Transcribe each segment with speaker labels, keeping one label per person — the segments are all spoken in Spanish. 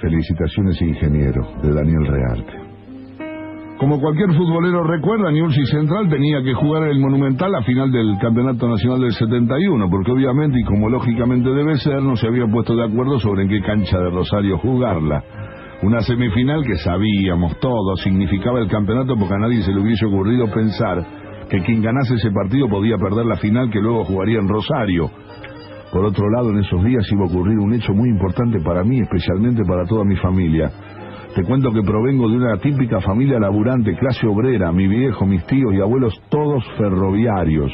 Speaker 1: Felicitaciones, ingeniero, de Daniel Rearte. Como cualquier futbolero recuerda, Newell's Central tenía que jugar en el Monumental a final del Campeonato Nacional del 71, porque obviamente y como lógicamente debe ser, no se había puesto de acuerdo sobre en qué cancha de Rosario jugarla. Una semifinal que sabíamos todos significaba el campeonato porque a nadie se le hubiese ocurrido pensar que quien ganase ese partido podía perder la final que luego jugaría en Rosario. Por otro lado, en esos días iba a ocurrir un hecho muy importante para mí, especialmente para toda mi familia. Te cuento que provengo de una típica familia laburante, clase obrera, mi viejo, mis tíos y abuelos, todos ferroviarios,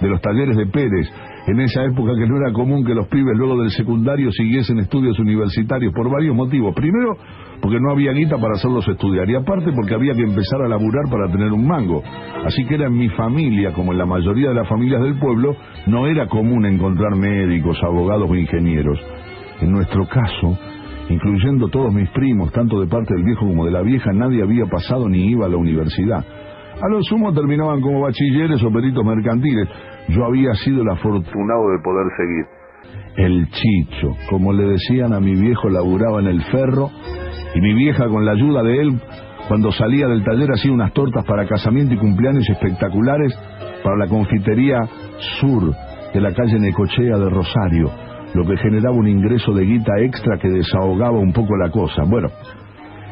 Speaker 1: de los talleres de Pérez, en esa época que no era común que los pibes luego del secundario siguiesen estudios universitarios por varios motivos. Primero, porque no había guita para hacerlos estudiar y aparte porque había que empezar a laburar para tener un mango. Así que era en mi familia, como en la mayoría de las familias del pueblo, no era común encontrar médicos, abogados o ingenieros. En nuestro caso, incluyendo todos mis primos, tanto de parte del viejo como de la vieja, nadie había pasado ni iba a la universidad. A lo sumo terminaban como bachilleres o peritos mercantiles. Yo había sido el afortunado de poder seguir. El chicho, como le decían a mi viejo, laburaba en el ferro y mi vieja con la ayuda de él, cuando salía del taller hacía unas tortas para casamiento y cumpleaños espectaculares para la confitería Sur de la calle Necochea de Rosario, lo que generaba un ingreso de guita extra que desahogaba un poco la cosa. Bueno,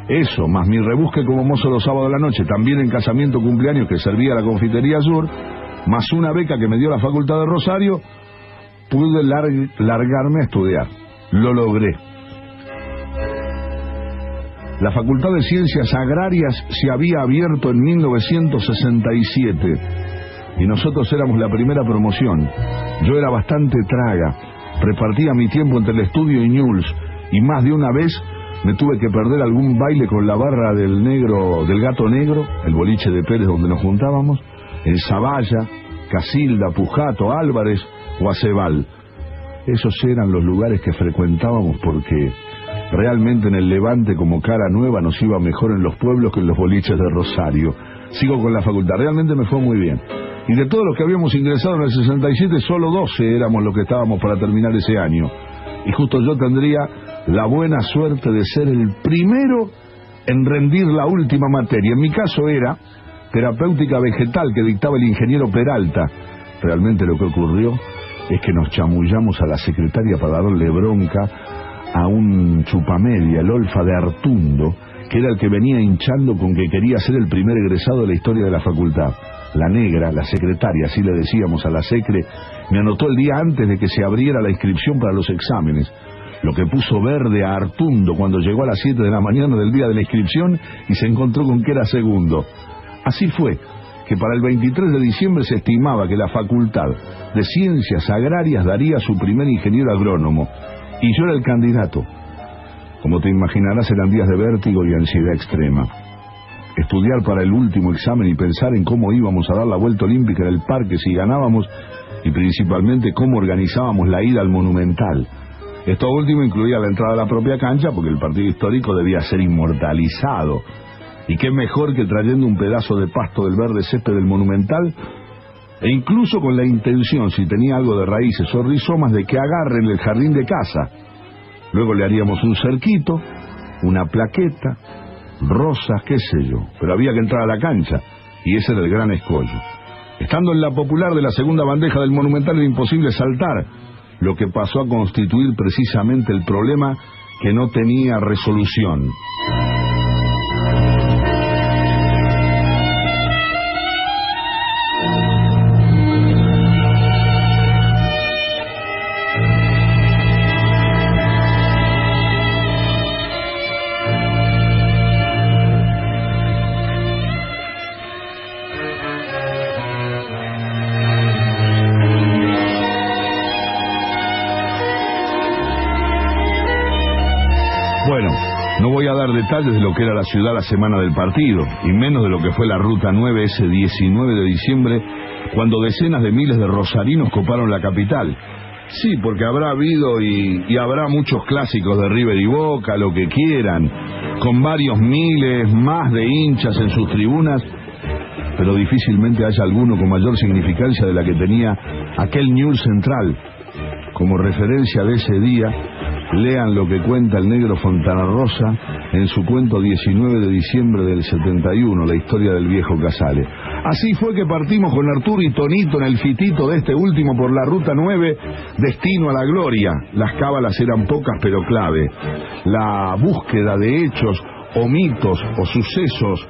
Speaker 1: eso, más mi rebusque como mozo los sábados de la noche, también en casamiento cumpleaños que servía la confitería Sur, más una beca que me dio la Facultad de Rosario, pude largarme a estudiar. Lo logré. La Facultad de Ciencias Agrarias se había abierto en 1967 y nosotros éramos la primera promoción. Yo era bastante traga, repartía mi tiempo entre el estudio y Newell's y más de una vez me tuve que perder algún baile con la barra del negro, del gato negro, el boliche de Pérez donde nos juntábamos, en Zavalla, Casilda, Pujato, Álvarez o. Esos eran los lugares que frecuentábamos porque Realmente en el Levante como cara nueva nos iba mejor en los pueblos que en los boliches de Rosario. Sigo con la facultad, realmente me fue muy bien. Y de todos los que habíamos ingresado en el 67, solo 12 éramos los que estábamos para terminar ese año. Y justo yo tendría la buena suerte de ser el primero en rendir la última materia. En mi caso era terapéutica vegetal que dictaba el ingeniero Peralta. Realmente lo que ocurrió es que nos chamullamos a la secretaria para darle bronca a un chupamedia, el Olfa de Artundo, que era el que venía hinchando con que quería ser el primer egresado de la historia de la facultad. La negra, la secretaria, así le decíamos a la secre, me anotó el día antes de que se abriera la inscripción para los exámenes, lo que puso verde a Artundo cuando llegó a las 7 de la mañana del día de la inscripción y se encontró con que era segundo. Así fue que para el 23 de diciembre se estimaba que la Facultad de Ciencias Agrarias daría su primer ingeniero agrónomo, y yo era el candidato. Como te imaginarás, eran días de vértigo y ansiedad extrema. Estudiar para el último examen y pensar en cómo íbamos a dar la vuelta olímpica en el parque si ganábamos y principalmente cómo organizábamos la ida al Monumental. Esto último incluía la entrada a la propia cancha porque el partido histórico debía ser inmortalizado. Y qué mejor que trayendo un pedazo de pasto del verde césped del Monumental e incluso con la intención, si tenía algo de raíces o rizomas, de que agarren el jardín de casa. Luego le haríamos un cerquito, una plaqueta, rosas, qué sé yo, pero había que entrar a la cancha, y ese era el gran escollo. Estando en la popular de la segunda bandeja del Monumental era imposible saltar, lo que pasó a constituir precisamente el problema que no tenía resolución. Detalles de lo que era la ciudad la semana del partido, y menos de lo que fue la Ruta 9 ese 19 de diciembre, cuando decenas de miles de rosarinos coparon la capital. Sí, porque habrá habido y, habrá muchos clásicos de River y Boca, lo que quieran, con varios miles más de hinchas en sus tribunas, pero difícilmente haya alguno con mayor significancia de la que tenía aquel News Central, como referencia de ese día Lean lo que cuenta el negro Fontana Rosa en su cuento 19 de diciembre del 71, la historia del viejo Casale. Así fue que partimos con Arturo y Tonito en el fitito de este último por la ruta 9, destino a la gloria. Las cábalas eran pocas pero clave. La búsqueda de hechos o mitos o sucesos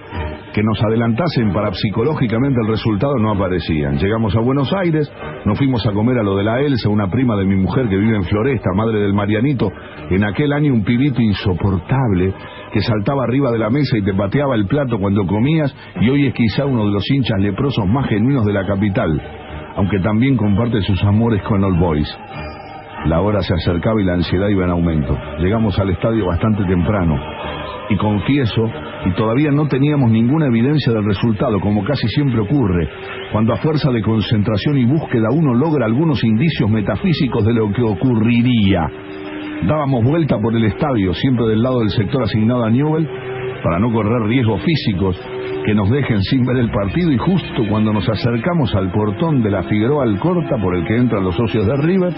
Speaker 1: que nos adelantasen para psicológicamente el resultado no aparecían. Llegamos a Buenos Aires, nos fuimos a comer a lo de la Elsa, una prima de mi mujer que vive en Floresta, madre del Marianito, en aquel año un pibito insoportable que saltaba arriba de la mesa y te pateaba el plato cuando comías y hoy es quizá uno de los hinchas leprosos más genuinos de la capital, aunque también comparte sus amores con Old Boys. La hora se acercaba y la ansiedad iba en aumento. Llegamos al estadio bastante temprano y confieso, y todavía no teníamos ninguna evidencia del resultado, como casi siempre ocurre, cuando a fuerza de concentración y búsqueda uno logra algunos indicios metafísicos de lo que ocurriría. Dábamos vuelta por el estadio, siempre del lado del sector asignado a Newell, para no correr riesgos físicos que nos dejen sin ver el partido y justo cuando nos acercamos al portón de la Figueroa Alcorta por el que entran los socios de River,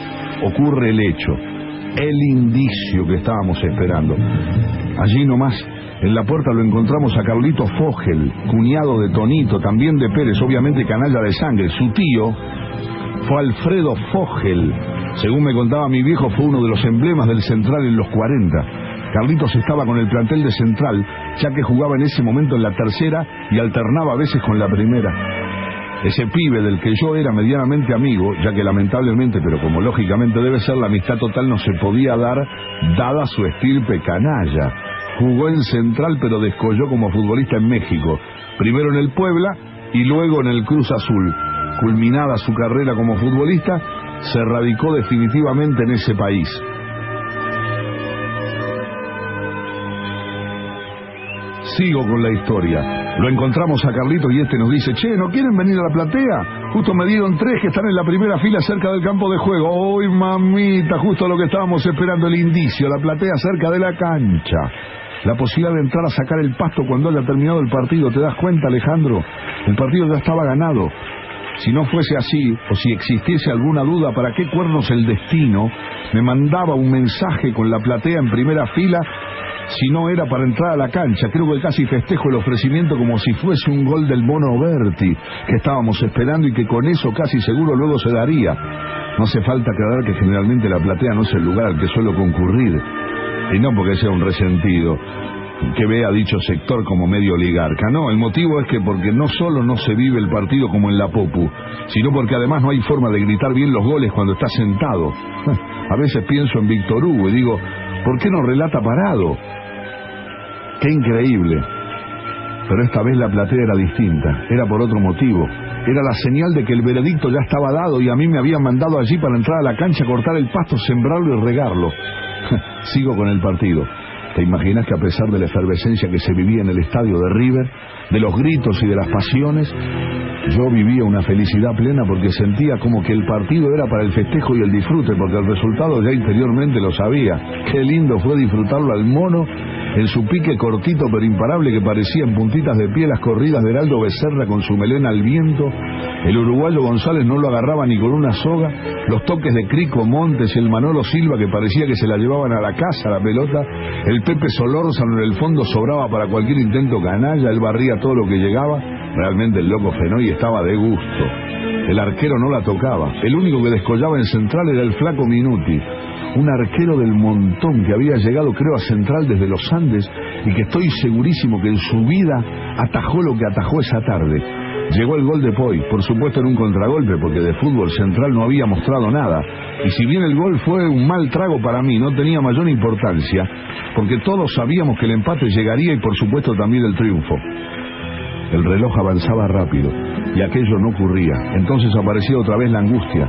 Speaker 1: ocurre el hecho el indicio que estábamos esperando. Allí nomás, en la puerta lo encontramos a Carlito Fogel, cuñado de Tonito, también de Pérez, obviamente canalla de sangre. Su tío fue Alfredo Fogel. Según me contaba mi viejo, fue uno de los emblemas del Central en los 40. Carlitos estaba con el plantel de Central, ya que jugaba en ese momento en la tercera y alternaba a veces con la primera. Ese pibe del que yo era medianamente amigo, ya que lamentablemente, pero como lógicamente debe ser, la amistad total no se podía dar, dada su estirpe canalla. Jugó en Central, pero descolló como futbolista en México, primero en el Puebla y luego en el Cruz Azul. Culminada su carrera como futbolista, se radicó definitivamente en ese país. Sigo con la historia. Lo encontramos a Carlitos y este nos dice, che, ¿no quieren venir a la platea? Justo me dieron tres que están en la primera fila cerca del campo de juego. ¡Uy, mamita! Justo lo que estábamos esperando, el indicio, la platea cerca de la cancha. La posibilidad de entrar a sacar el pasto cuando haya terminado el partido. ¿Te das cuenta, Alejandro? El partido ya estaba ganado. Si no fuese así, o si existiese alguna duda para qué cuernos el destino, me mandaba un mensaje con la platea en primera fila si no era para entrar a la cancha. Creo que casi festejo el ofrecimiento como si fuese un gol del Mono Berti que estábamos esperando y que con eso casi seguro luego se daría. No hace falta aclarar que generalmente la platea no es el lugar al que suelo concurrir. Y no porque sea un resentido que vea dicho sector como medio oligarca. No, el motivo es que porque no solo no se vive el partido como en la Popu, sino porque además no hay forma de gritar bien los goles cuando está sentado. A veces pienso en Víctor Hugo y digo, ¿por qué no relata parado? Qué increíble. Pero esta vez la platea era distinta, era por otro motivo. Era la señal de que el veredicto ya estaba dado y a mí me habían mandado allí para entrar a la cancha, cortar el pasto, sembrarlo y regarlo. Sigo con el partido. ¿Te imaginas que a pesar de la efervescencia que se vivía en el estadio de River, de los gritos y de las pasiones, yo vivía una felicidad plena porque sentía como que el partido era para el festejo y el disfrute, porque el resultado ya interiormente lo sabía. Qué lindo fue disfrutarlo al mono en su pique cortito pero imparable que parecía en puntitas de pie las corridas de Heraldo Becerra con su melena al viento, el uruguayo González no lo agarraba ni con una soga, los toques de Crico Montes y el Manolo Silva que parecía que se la llevaban a la casa la pelota, el Pepe Solórzano en el fondo sobraba para cualquier intento canalla, él barría todo lo que llegaba, realmente el loco Fenoy estaba de gusto. El arquero no la tocaba, el único que descollaba en central era el flaco Minuti un arquero del montón que había llegado creo a Central desde los Andes y que estoy segurísimo que en su vida atajó lo que atajó esa tarde. Llegó el gol de Poi, por supuesto en un contragolpe, porque de fútbol central no había mostrado nada. Y si bien el gol fue un mal trago para mí, no tenía mayor importancia, porque todos sabíamos que el empate llegaría y por supuesto también el triunfo. El reloj avanzaba rápido y aquello no ocurría. Entonces aparecía otra vez la angustia,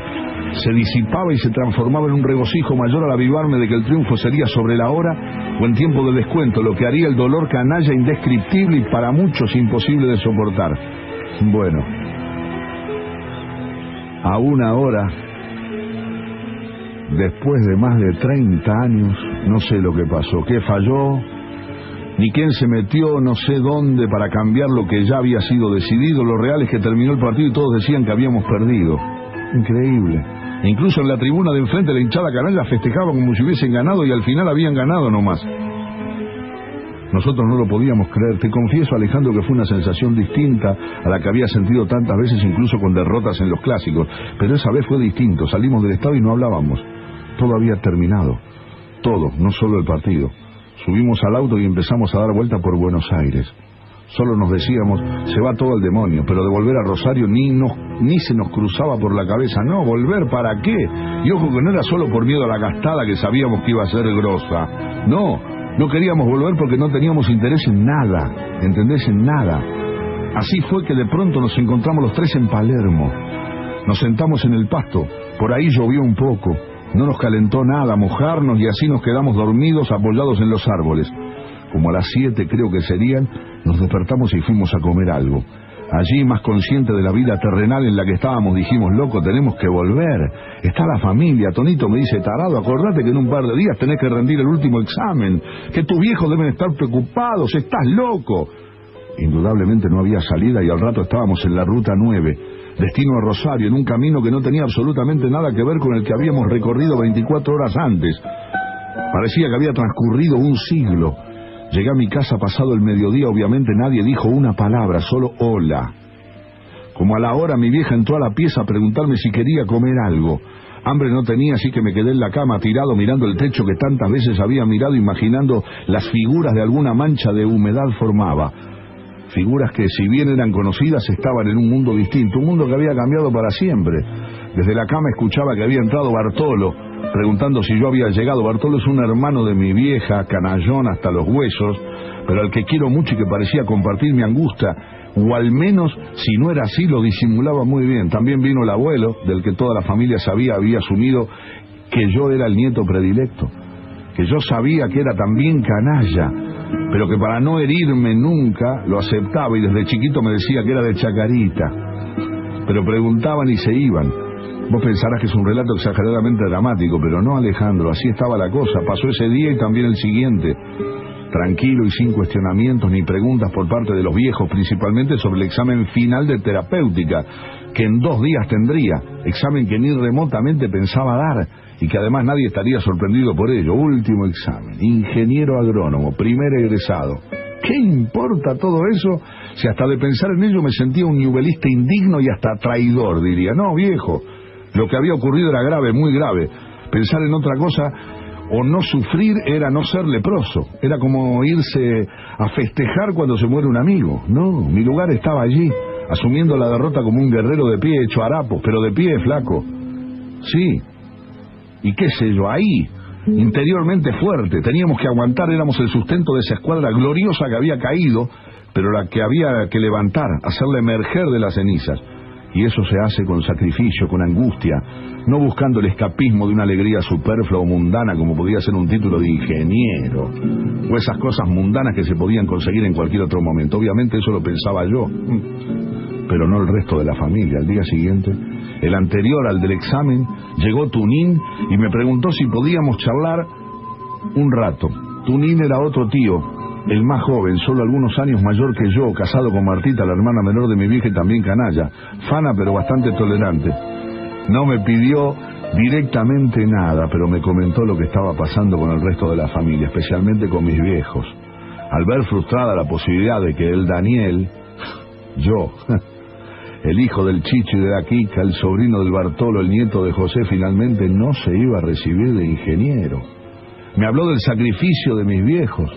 Speaker 1: se disipaba y se transformaba en un regocijo mayor al avivarme de que el triunfo sería sobre la hora o en tiempo de descuento, lo que haría el dolor canalla indescriptible y para muchos imposible de soportar. Bueno, a una hora, después de más de 30 años, no sé lo que pasó, qué falló, ni quién se metió no sé dónde para cambiar lo que ya había sido decidido. Lo real es que terminó el partido y todos decían que habíamos perdido. Increíble. E incluso en la tribuna de enfrente la hinchada canalla festejaba como si hubiesen ganado y al final habían ganado nomás. Nosotros no lo podíamos creer. Te confieso, Alejandro, que fue una sensación distinta a la que había sentido tantas veces, incluso con derrotas en los clásicos. Pero esa vez fue distinto. Salimos del estadio y no hablábamos. Todo había terminado. Todo, no solo el partido. Subimos al auto y empezamos a dar vuelta por Buenos Aires. Solo nos decíamos, se va todo al demonio, pero de volver a Rosario ni, ni se nos cruzaba por la cabeza. No, volver para qué. Y ojo que no era solo por miedo a la gastada que sabíamos que iba a ser grosa. No, no queríamos volver porque no teníamos interés en nada, ¿entendés? En nada. Así fue que de pronto nos encontramos los tres en Palermo. Nos sentamos en el pasto, por ahí llovió un poco, no nos calentó nada mojarnos y así nos quedamos dormidos apoyados en los árboles. Como a las siete creo que serían, nos despertamos y fuimos a comer algo. Allí, más consciente de la vida terrenal en la que estábamos, dijimos, loco, tenemos que volver. Está la familia. Tonito me dice, tarado, acordate que en un par de días tenés que rendir el último examen, que tus viejos deben estar preocupados, estás loco. Indudablemente no había salida y al rato estábamos en la ruta 9, destino a Rosario, en un camino que no tenía absolutamente nada que ver con el que habíamos recorrido 24 horas antes. Parecía que había transcurrido un siglo. Llegué a mi casa pasado el mediodía, obviamente nadie dijo una palabra, solo hola. Como a la hora mi vieja entró a la pieza a preguntarme si quería comer algo. Hambre no tenía, así que me quedé en la cama tirado mirando el techo que tantas veces había mirado, imaginando las figuras de alguna mancha de humedad formaba. Figuras que, si bien eran conocidas, estaban en un mundo distinto, un mundo que había cambiado para siempre. Desde la cama escuchaba que había entrado Bartolo, preguntando si yo había llegado. Bartolo es un hermano de mi vieja, canallón hasta los huesos, pero al que quiero mucho y que parecía compartir mi angustia, o al menos, si no era así, lo disimulaba muy bien. También vino el abuelo, del que toda la familia sabía, había asumido que yo era el nieto predilecto, que yo sabía que era también canalla, pero que para no herirme nunca lo aceptaba y desde chiquito me decía que era de Chacarita. Pero preguntaban y se iban. Vos pensarás que es un relato exageradamente dramático, pero no, Alejandro, así estaba la cosa. Pasó ese día y también el siguiente. Tranquilo y sin cuestionamientos ni preguntas por parte de los viejos, principalmente sobre el examen final de terapéutica, que en dos días tendría, examen que ni remotamente pensaba dar y que además nadie estaría sorprendido por ello. Último examen, ingeniero agrónomo, primer egresado. ¿Qué importa todo eso? Si hasta de pensar en ello me sentía un nivelista indigno y hasta traidor, diría. No, viejo, lo que había ocurrido era grave, muy grave. Pensar en otra cosa o no sufrir era no ser leproso. Era como irse a festejar cuando se muere un amigo. No, mi lugar estaba allí, asumiendo la derrota como un guerrero de pie hecho harapos, pero de pie flaco. Sí. Y qué sé yo, ahí, interiormente fuerte, teníamos que aguantar, éramos el sustento de esa escuadra gloriosa que había caído, pero la que había que levantar, hacerla emerger de las cenizas. Y eso se hace con sacrificio, con angustia, no buscando el escapismo de una alegría superflua o mundana como podía ser un título de ingeniero, o esas cosas mundanas que se podían conseguir en cualquier otro momento. Obviamente eso lo pensaba yo, pero no el resto de la familia. Al día siguiente, el anterior al del examen, llegó Tunín y me preguntó si podíamos charlar un rato. Tunín era otro tío, el más joven, solo algunos años mayor que yo, casado con Martita, la hermana menor de mi vieja y también canalla, fana pero bastante tolerante. No me pidió directamente nada, pero me comentó lo que estaba pasando con el resto de la familia, especialmente con mis viejos. Al ver frustrada la posibilidad de que el Daniel, yo, el hijo del Chicho y de la Kika, el sobrino del Bartolo, el nieto de José, finalmente no se iba a recibir de ingeniero. Me habló del sacrificio de mis viejos,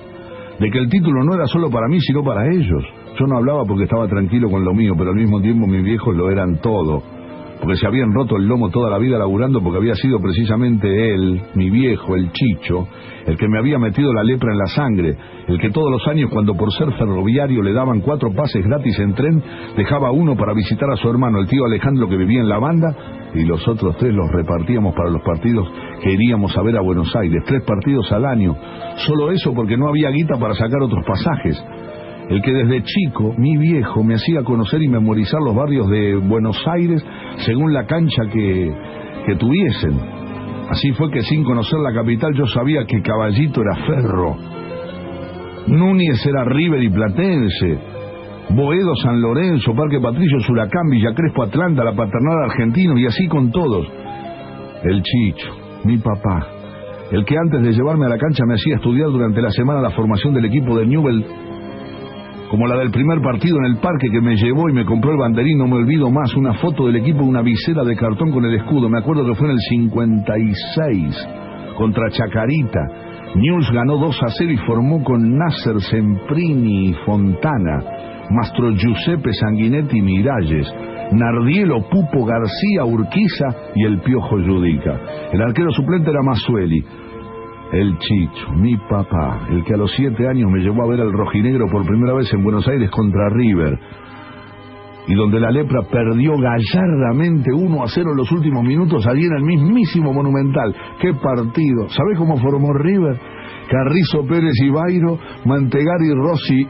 Speaker 1: de que el título no era solo para mí, sino para ellos. Yo no hablaba porque estaba tranquilo con lo mío, pero al mismo tiempo mis viejos lo eran todo porque se habían roto el lomo toda la vida laburando porque había sido precisamente él, mi viejo, el Chicho, el que me había metido la lepra en la sangre, el que todos los años cuando por ser ferroviario le daban cuatro pases gratis en tren, dejaba uno para visitar a su hermano, el tío Alejandro que vivía en la banda, y los otros tres los repartíamos para los partidos que iríamos a ver a Buenos Aires, tres partidos al año, solo eso porque no había guita para sacar otros pasajes el que desde chico, mi viejo, me hacía conocer y memorizar los barrios de Buenos Aires según la cancha que, que tuviesen. Así fue que sin conocer la capital yo sabía que Caballito era Ferro, Núñez era River y Platense, Boedo San Lorenzo, Parque Patricio Suracán, Villa Crespo Atlanta, la Paternal Argentino y así con todos. El Chicho, mi papá, el que antes de llevarme a la cancha me hacía estudiar durante la semana la formación del equipo de Newell, como la del primer partido en el parque que me llevó y me compró el banderín, no me olvido más, una foto del equipo, una visera de cartón con el escudo, me acuerdo que fue en el 56 contra Chacarita. News ganó 2 a 0 y formó con Nasser Semprini y Fontana, Mastro Giuseppe Sanguinetti Miralles, Nardielo Pupo García Urquiza y el Piojo Judica. El arquero suplente era Masueli. El Chicho, mi papá, el que a los siete años me llevó a ver al rojinegro por primera vez en Buenos Aires contra River y donde la lepra perdió gallardamente 1 a 0 en los últimos minutos allí en el mismísimo Monumental. ¡Qué partido! ¿Sabés cómo formó River? Carrizo Pérez y Bairo, Mantegari Rossi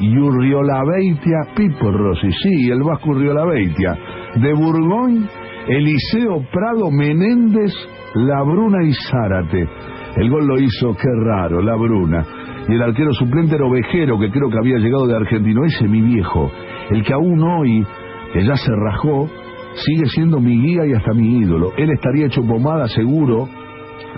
Speaker 1: y Urriolabeitia, Pipo Rossi, sí, el Vasco Urriolabeitia. De Burgón, Eliseo Prado, Menéndez, Labruna y Zárate. El gol lo hizo, qué raro, Labruna. Y el arquero suplente era Ovejero, que creo que había llegado de Argentino. Ese mi viejo el que aún hoy, que ya se rajó, sigue siendo mi guía y hasta mi ídolo. Él estaría hecho pomada seguro,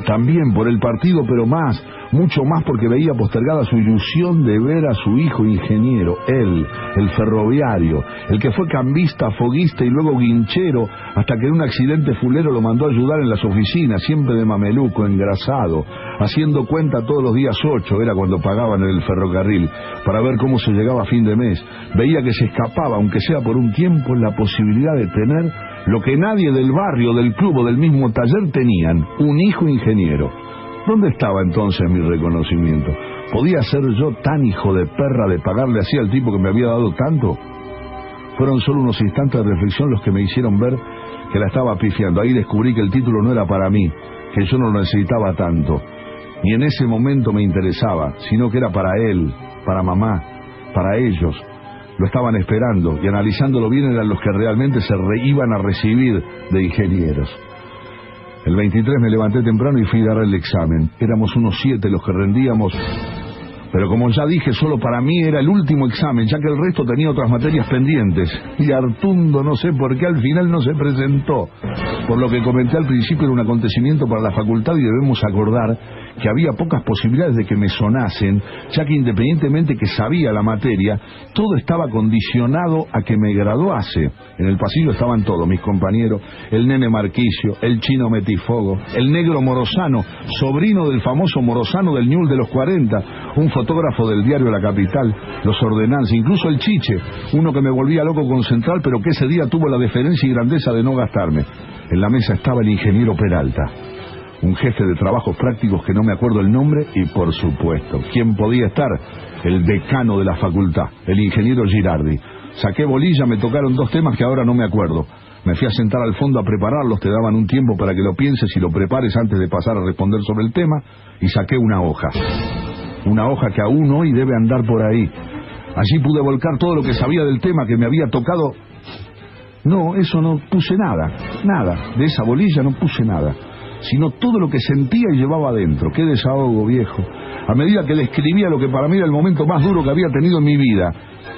Speaker 1: también por el partido, pero más mucho más porque veía postergada su ilusión de ver a su hijo ingeniero, él, el ferroviario, el que fue cambista, foguista y luego guinchero, hasta que en un accidente fulero lo mandó a ayudar en las oficinas, siempre de mameluco, engrasado, haciendo cuenta todos los días ocho, era cuando pagaban en el ferrocarril, para ver cómo se llegaba a fin de mes. Veía que se escapaba, aunque sea por un tiempo, la posibilidad de tener lo que nadie del barrio, del club o del mismo taller tenían, un hijo ingeniero. ¿Dónde estaba entonces mi reconocimiento? ¿Podía ser yo tan hijo de perra de pagarle así al tipo que me había dado tanto? Fueron solo unos instantes de reflexión los que me hicieron ver que la estaba pifiando. Ahí descubrí que el título no era para mí, que yo no lo necesitaba tanto. Ni en ese momento me interesaba, sino que era para él, para mamá, para ellos. Lo estaban esperando y analizándolo bien eran los que realmente se iban a recibir de ingenieros. El 23 me levanté temprano y fui a dar el examen. Éramos unos siete los que rendíamos pero como ya dije, solo para mí era el último examen, ya que el resto tenía otras materias pendientes. Y Artundo, no sé por qué, al final no se presentó. Por lo que comenté al principio, era un acontecimiento para la facultad y debemos acordar que había pocas posibilidades de que me sonasen, ya que independientemente que sabía la materia, todo estaba condicionado a que me graduase. En el pasillo estaban todos, mis compañeros, el nene Marquicio, el chino Metifogo, el negro Morosano, sobrino del famoso Morosano del Ñul de los 40, un fotógrafo del diario La Capital, los ordenanzas, incluso el Chiche, uno que me volvía loco con Central, pero que ese día tuvo la deferencia y grandeza de no gastarme. En la mesa estaba el ingeniero Peralta un jefe de trabajos prácticos que no me acuerdo el nombre y por supuesto, ¿quién podía estar? El decano de la facultad, el ingeniero Girardi. Saqué bolilla, me tocaron dos temas que ahora no me acuerdo. Me fui a sentar al fondo a prepararlos, te daban un tiempo para que lo pienses y lo prepares antes de pasar a responder sobre el tema, y saqué una hoja. Una hoja que aún hoy debe andar por ahí. Allí pude volcar todo lo que sabía del tema que me había tocado. No, eso no puse nada, nada. De esa bolilla no puse nada sino todo lo que sentía y llevaba adentro. Qué desahogo, viejo. A medida que describía lo que para mí era el momento más duro que había tenido en mi vida,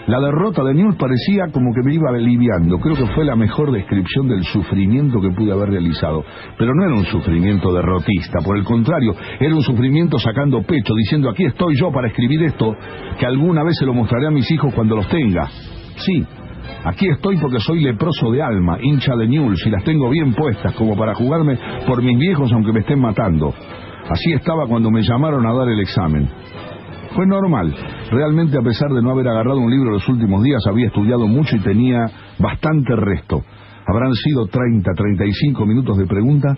Speaker 1: la derrota de News parecía como que me iba aliviando. Creo que fue la mejor descripción del sufrimiento que pude haber realizado. Pero no era un sufrimiento derrotista, por el contrario, era un sufrimiento sacando pecho, diciendo aquí estoy yo para escribir esto, que alguna vez se lo mostraré a mis hijos cuando los tenga. Sí, Aquí estoy porque soy leproso de alma, hincha de Newell's y las tengo bien puestas como para jugarme por mis viejos aunque me estén matando. Así estaba cuando me llamaron a dar el examen. Fue normal. Realmente a pesar de no haber agarrado un libro los últimos días, había estudiado mucho y tenía bastante resto. Habrán sido 30, 35 minutos de pregunta,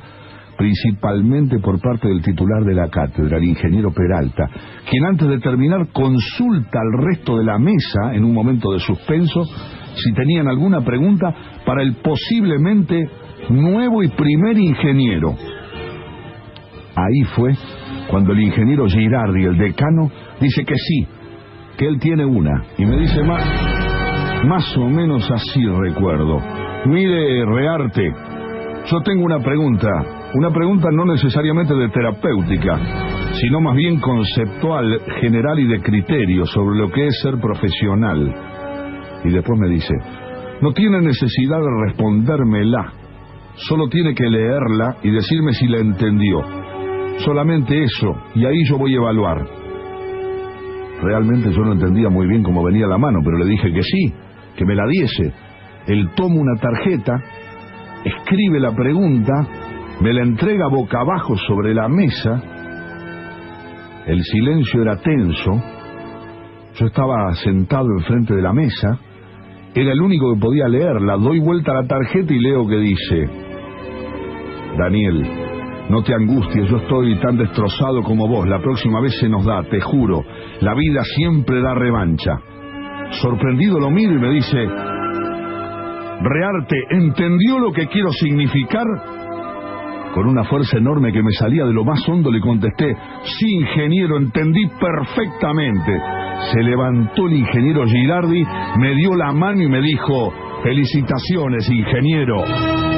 Speaker 1: principalmente por parte del titular de la cátedra, el ingeniero Peralta, quien antes de terminar consulta al resto de la mesa en un momento de suspenso si tenían alguna pregunta para el posiblemente nuevo y primer ingeniero. Ahí fue cuando el ingeniero Girardi, el decano, dice que sí, que él tiene una. Y me dice más, más o menos así recuerdo. Mire, Rearte, yo tengo una pregunta, una pregunta no necesariamente de terapéutica, sino más bien conceptual, general y de criterio sobre lo que es ser profesional. Y después me dice, no tiene necesidad de respondérmela. Solo tiene que leerla y decirme si la entendió. Solamente eso, y ahí yo voy a evaluar. Realmente yo no entendía muy bien cómo venía la mano, pero le dije que sí, que me la diese. Él toma una tarjeta, escribe la pregunta, me la entrega boca abajo sobre la mesa. El silencio era tenso. Yo estaba sentado enfrente de la mesa. Era el único que podía leerla. Doy vuelta a la tarjeta y leo que dice, Daniel, no te angusties, yo estoy tan destrozado como vos. La próxima vez se nos da, te juro. La vida siempre da revancha. Sorprendido lo miro y me dice, Rearte, ¿entendió lo que quiero significar? Con una fuerza enorme que me salía de lo más hondo le contesté, sí, ingeniero, entendí perfectamente. Se levantó el ingeniero Girardi, me dio la mano y me dijo, felicitaciones, ingeniero.